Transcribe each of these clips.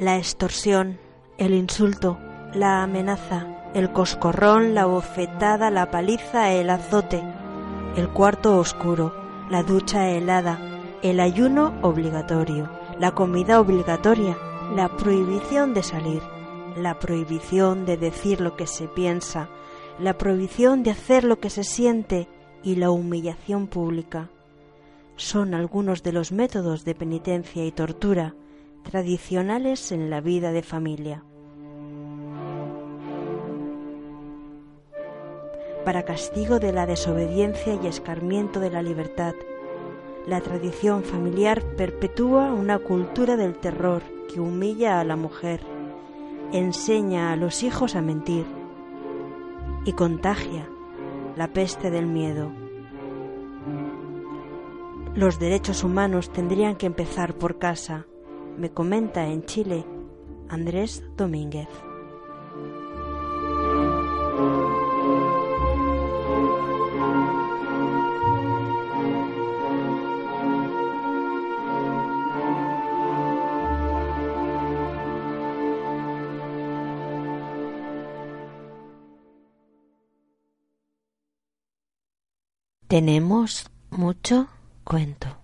La extorsión, el insulto, la amenaza, el coscorrón, la bofetada, la paliza, el azote, el cuarto oscuro, la ducha helada, el ayuno obligatorio, la comida obligatoria, la prohibición de salir, la prohibición de decir lo que se piensa, la prohibición de hacer lo que se siente y la humillación pública. Son algunos de los métodos de penitencia y tortura tradicionales en la vida de familia. Para castigo de la desobediencia y escarmiento de la libertad, la tradición familiar perpetúa una cultura del terror que humilla a la mujer, enseña a los hijos a mentir y contagia la peste del miedo. Los derechos humanos tendrían que empezar por casa, me comenta en Chile Andrés Domínguez. Tenemos mucho cuento.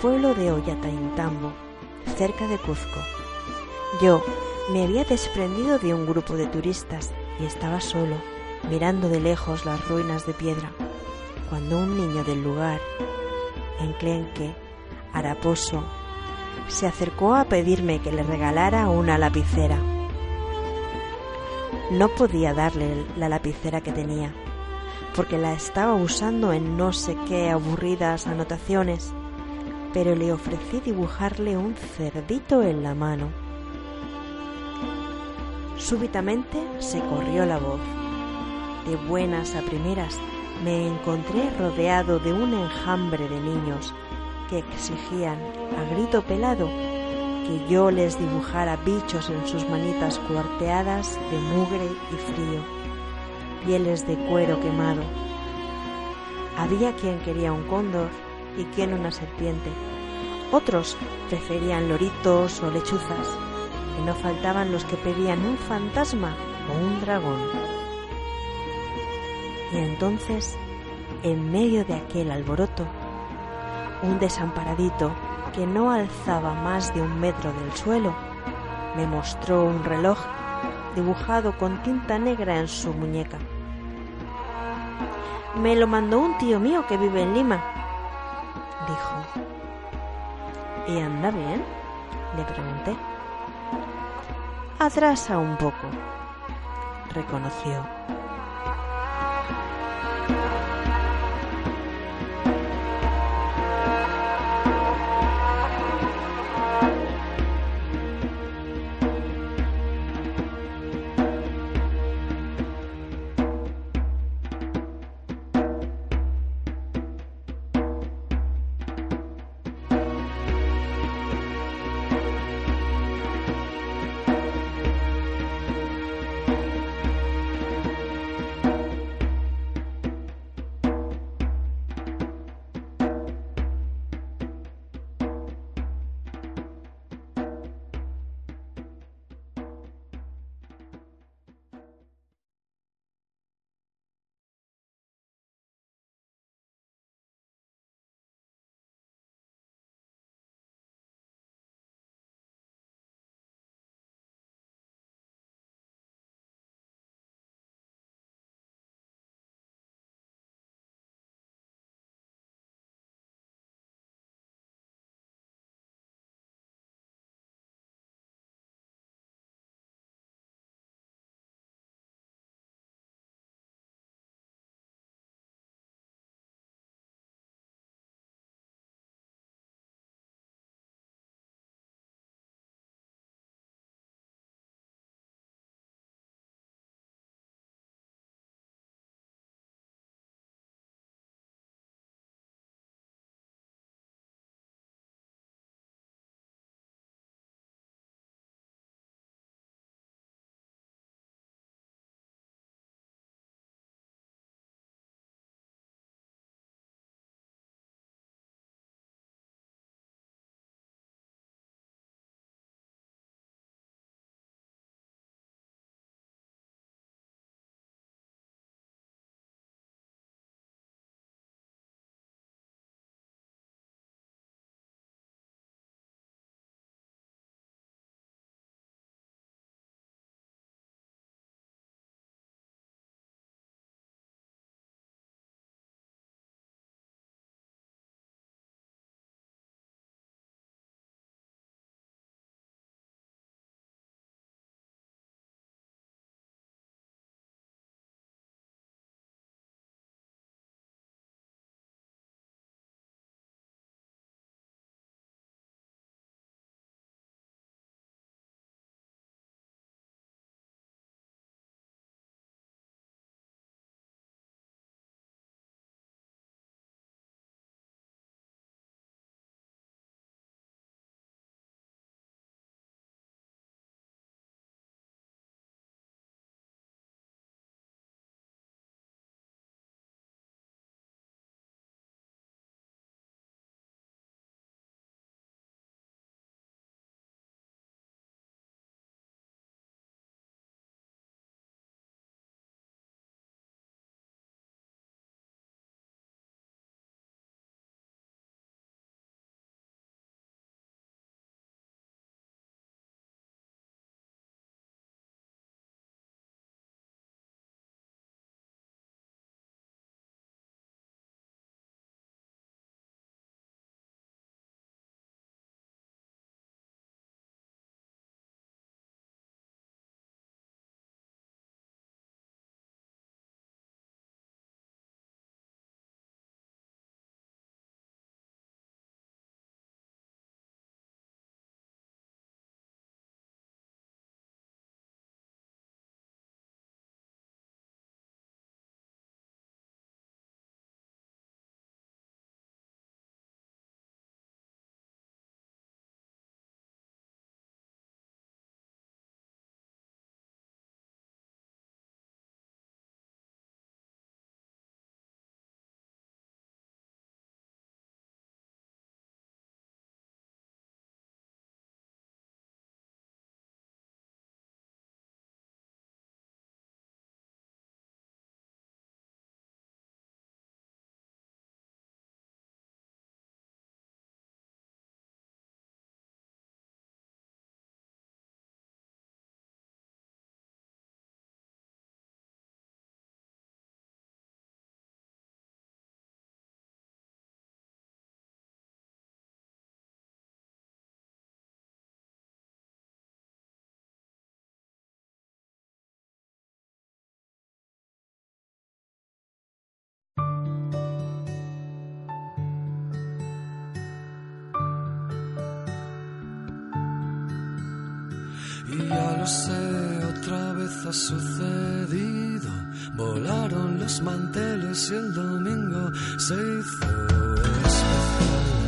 Pueblo de Ollataintambo, cerca de Cuzco. Yo me había desprendido de un grupo de turistas y estaba solo, mirando de lejos las ruinas de piedra, cuando un niño del lugar, enclenque, haraposo, se acercó a pedirme que le regalara una lapicera. No podía darle la lapicera que tenía, porque la estaba usando en no sé qué aburridas anotaciones, pero le ofrecí dibujarle un cerdito en la mano. Súbitamente se corrió la voz. De buenas a primeras me encontré rodeado de un enjambre de niños que exigían a grito pelado que yo les dibujara bichos en sus manitas cuarteadas de mugre y frío, pieles de cuero quemado. Había quien quería un cóndor y quien una serpiente. Otros preferían loritos o lechuzas, y no faltaban los que pedían un fantasma o un dragón. Y entonces, en medio de aquel alboroto, un desamparadito que no alzaba más de un metro del suelo me mostró un reloj dibujado con tinta negra en su muñeca. Me lo mandó un tío mío que vive en Lima, ¿Y anda bien? le pregunté. Atrasa un poco, reconoció. Y ya lo sé, otra vez ha sucedido. Volaron los manteles y el domingo se hizo especial.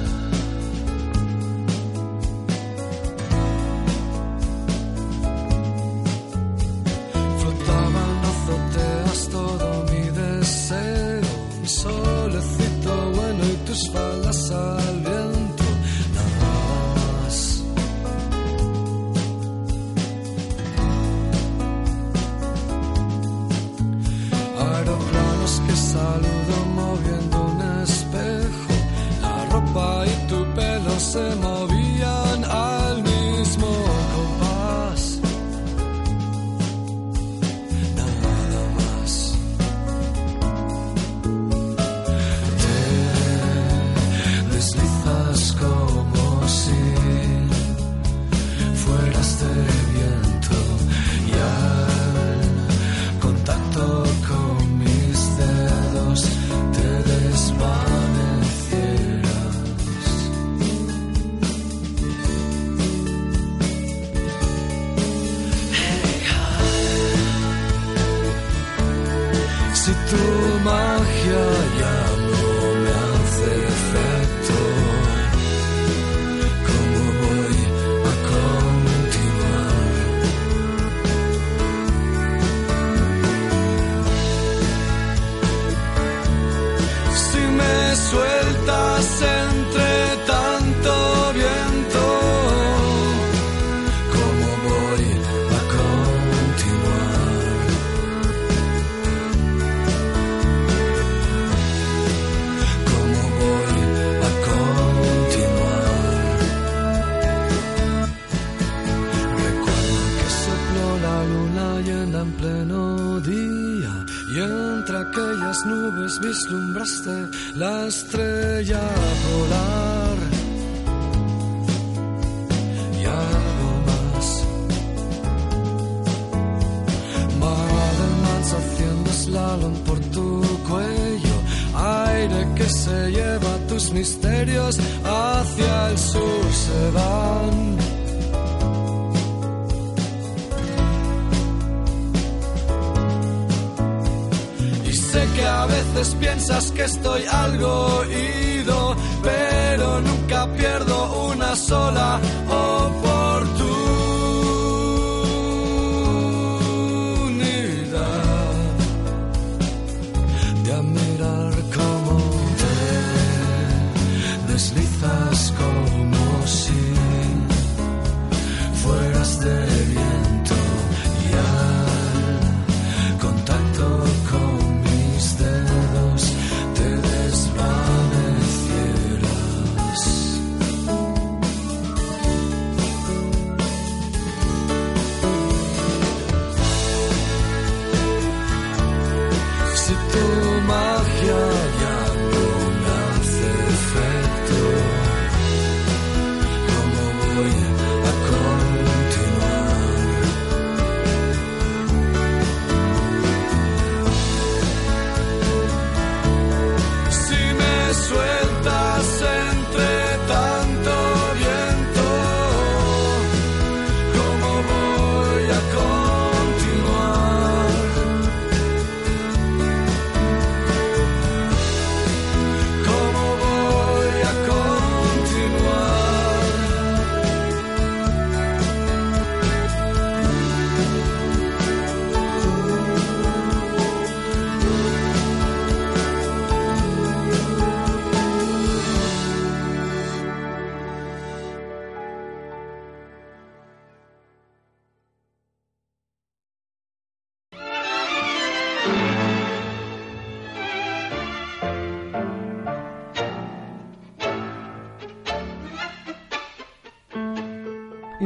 la estrella.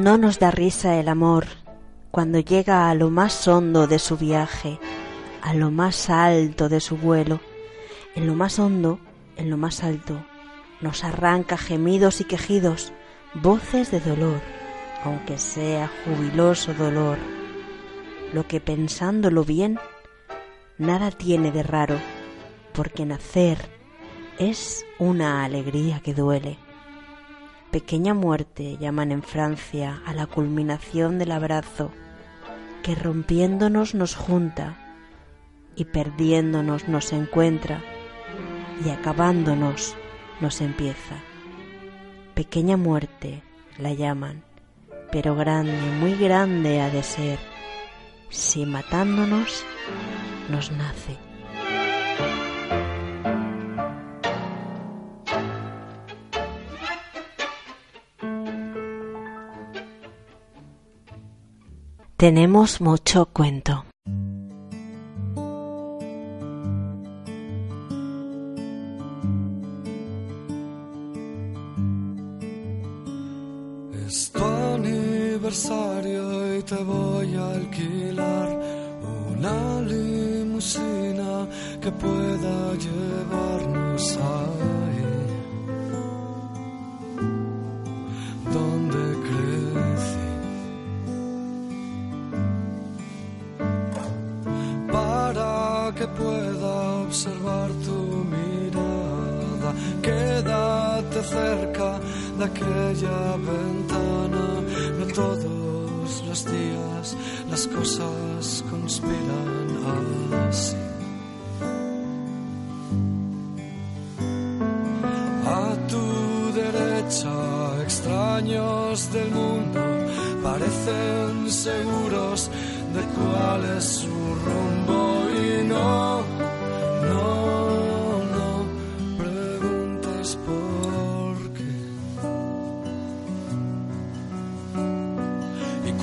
No nos da risa el amor cuando llega a lo más hondo de su viaje, a lo más alto de su vuelo. En lo más hondo, en lo más alto, nos arranca gemidos y quejidos, voces de dolor, aunque sea jubiloso dolor. Lo que pensándolo bien, nada tiene de raro, porque nacer es una alegría que duele. Pequeña muerte llaman en Francia a la culminación del abrazo que rompiéndonos nos junta y perdiéndonos nos encuentra y acabándonos nos empieza. Pequeña muerte la llaman, pero grande, muy grande ha de ser, si matándonos nos nace. Tenemos mucho cuento.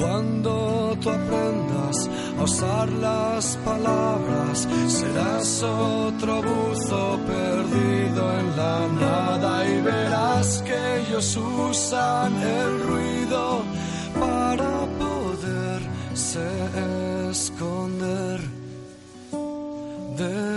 Cuando tú aprendas a usar las palabras, serás otro buzo perdido en la nada y verás que ellos usan el ruido para poderse esconder de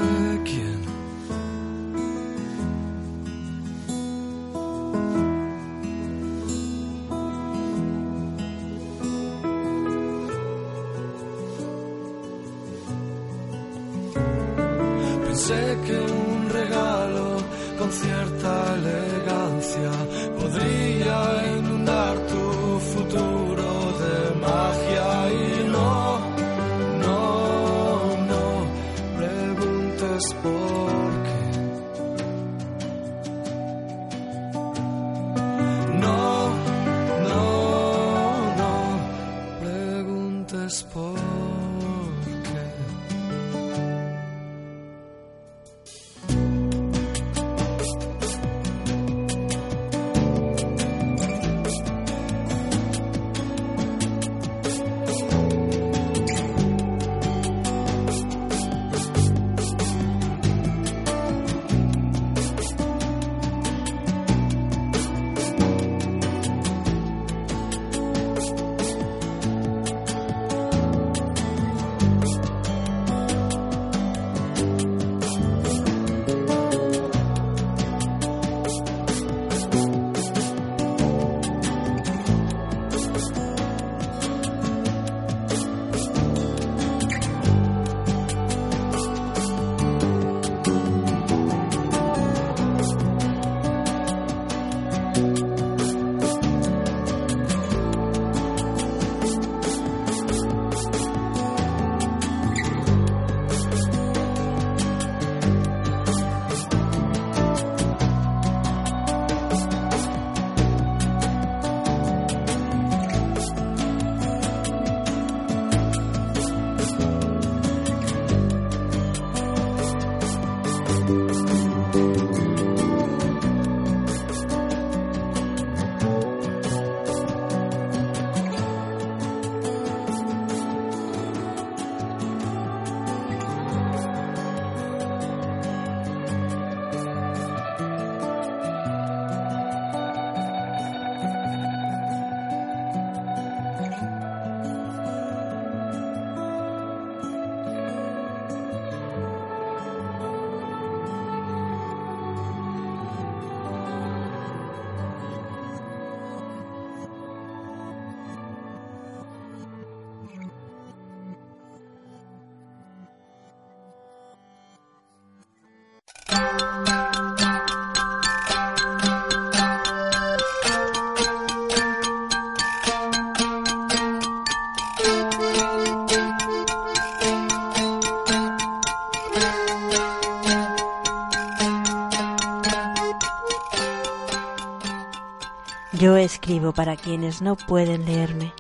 escribo para quienes no pueden leerme,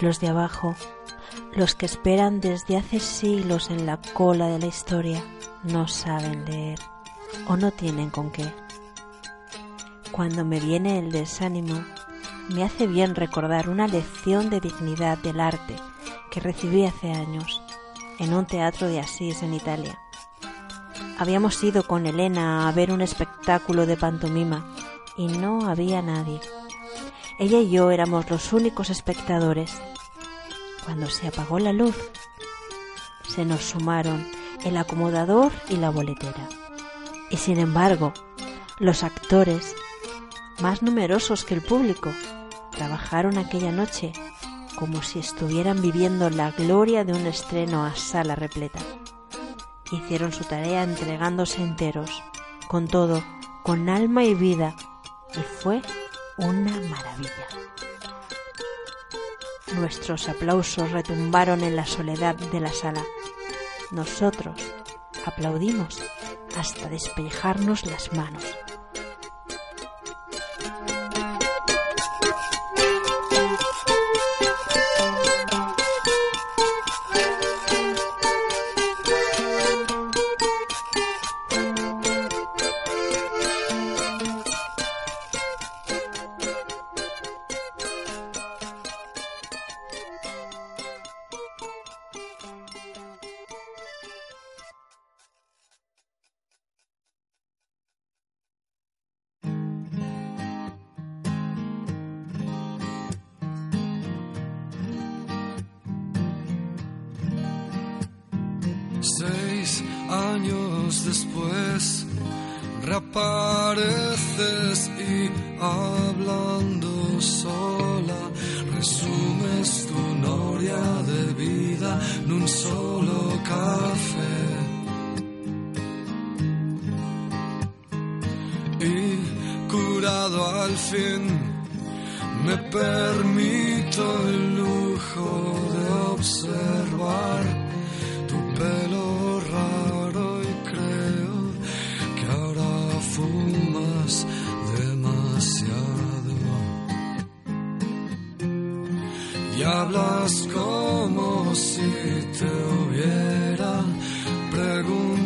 los de abajo, los que esperan desde hace siglos en la cola de la historia, no saben leer o no tienen con qué. Cuando me viene el desánimo, me hace bien recordar una lección de dignidad del arte que recibí hace años en un teatro de Asís en Italia. Habíamos ido con Elena a ver un espectáculo de pantomima y no había nadie. Ella y yo éramos los únicos espectadores. Cuando se apagó la luz, se nos sumaron el acomodador y la boletera. Y sin embargo, los actores, más numerosos que el público, trabajaron aquella noche como si estuvieran viviendo la gloria de un estreno a sala repleta. Hicieron su tarea entregándose enteros, con todo, con alma y vida, y fue una maravilla. Nuestros aplausos retumbaron en la soledad de la sala. Nosotros aplaudimos hasta despejarnos las manos.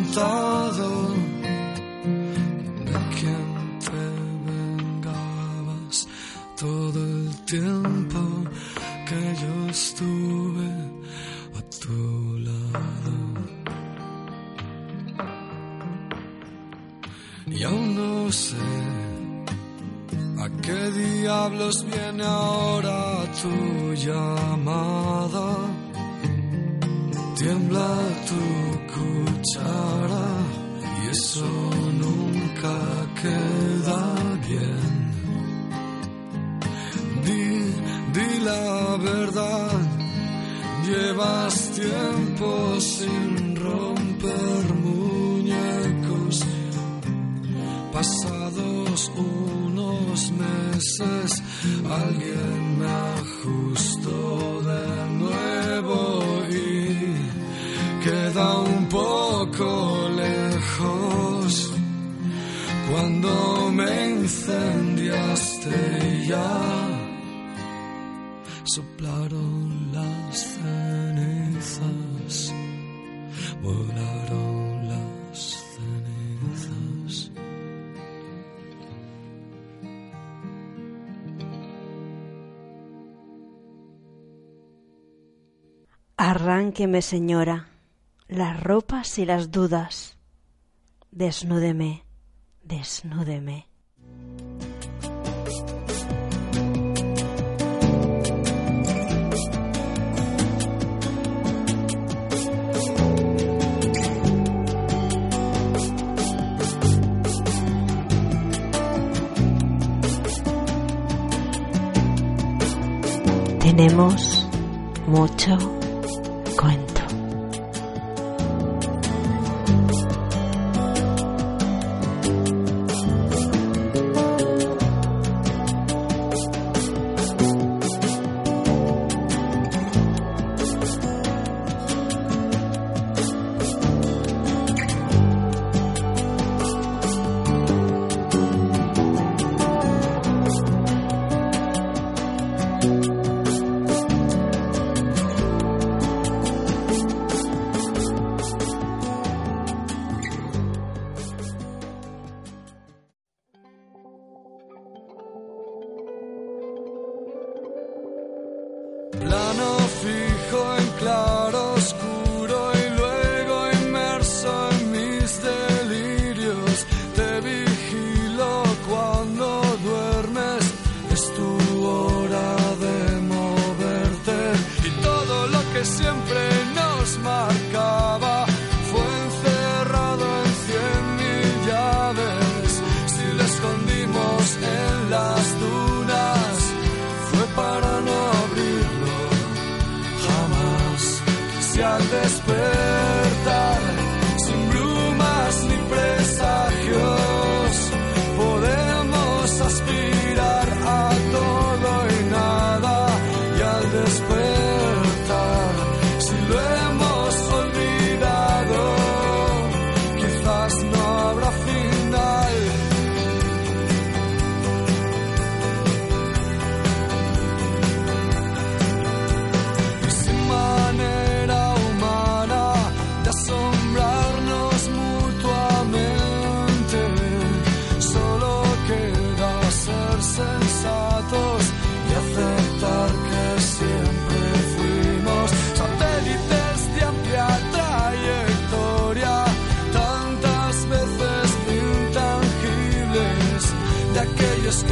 Preguntado de soplaron las cenizas, volaron las cenizas. Arránqueme, señora, las ropas y las dudas. Desnúdeme, desnúdeme. Tenemos mucho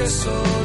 So.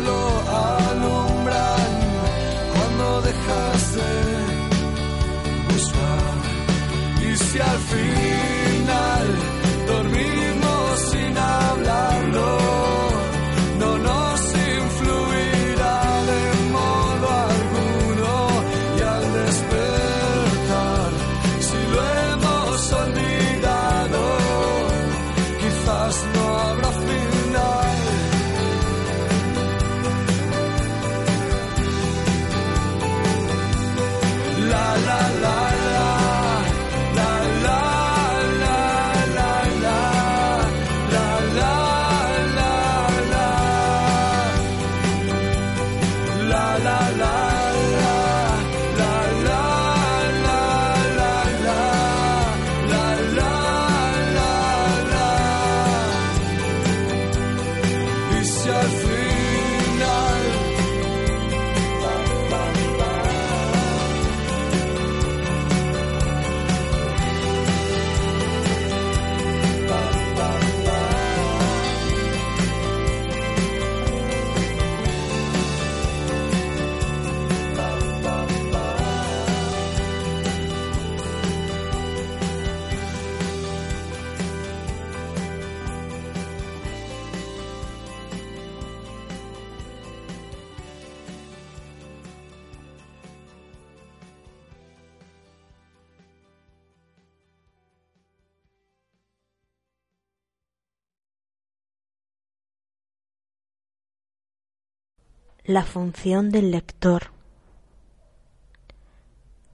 La función del lector.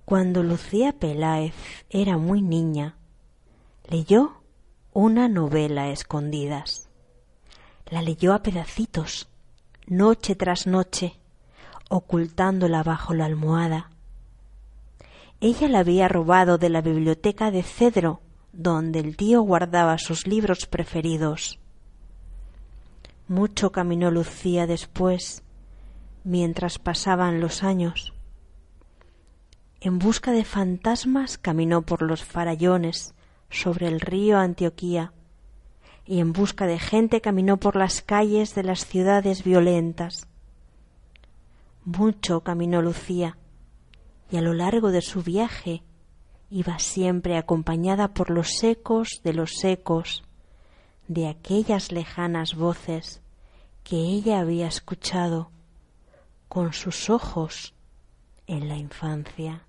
Cuando Lucía Peláez era muy niña, leyó una novela a escondidas. La leyó a pedacitos, noche tras noche, ocultándola bajo la almohada. Ella la había robado de la biblioteca de cedro, donde el tío guardaba sus libros preferidos. Mucho caminó Lucía después, mientras pasaban los años. En busca de fantasmas caminó por los farallones sobre el río Antioquía y en busca de gente caminó por las calles de las ciudades violentas. Mucho caminó Lucía y a lo largo de su viaje iba siempre acompañada por los ecos de los ecos de aquellas lejanas voces que ella había escuchado con sus ojos en la infancia.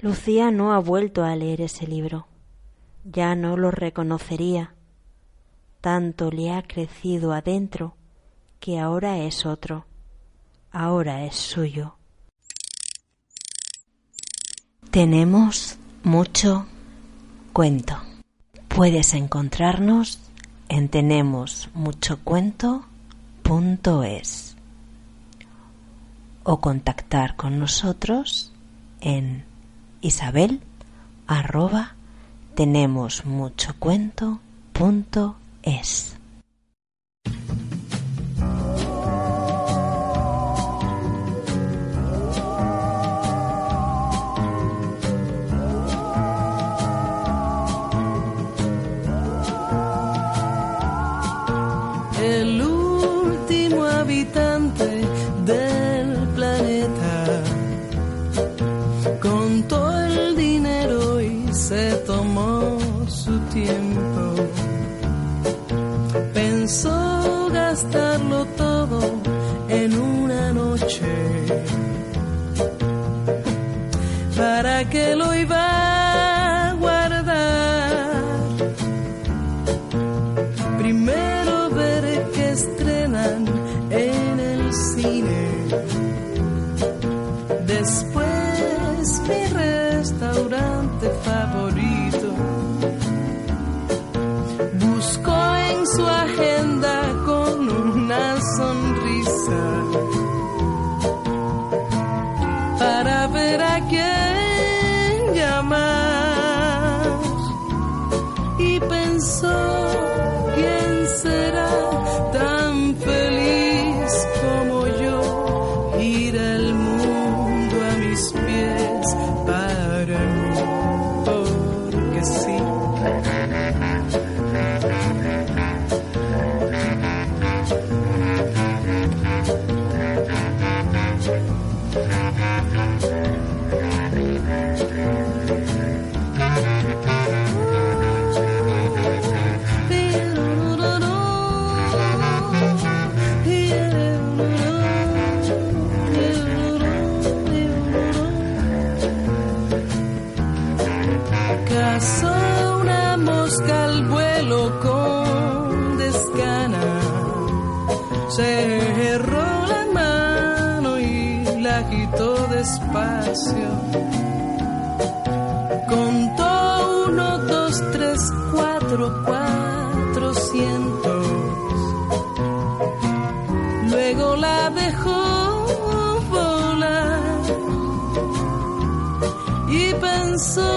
Lucía no ha vuelto a leer ese libro, ya no lo reconocería, tanto le ha crecido adentro que ahora es otro, ahora es suyo. Tenemos mucho cuento. Puedes encontrarnos en tenemosmuchocuento.es o contactar con nosotros en isabel arroba tenemos mucho cuento es. Y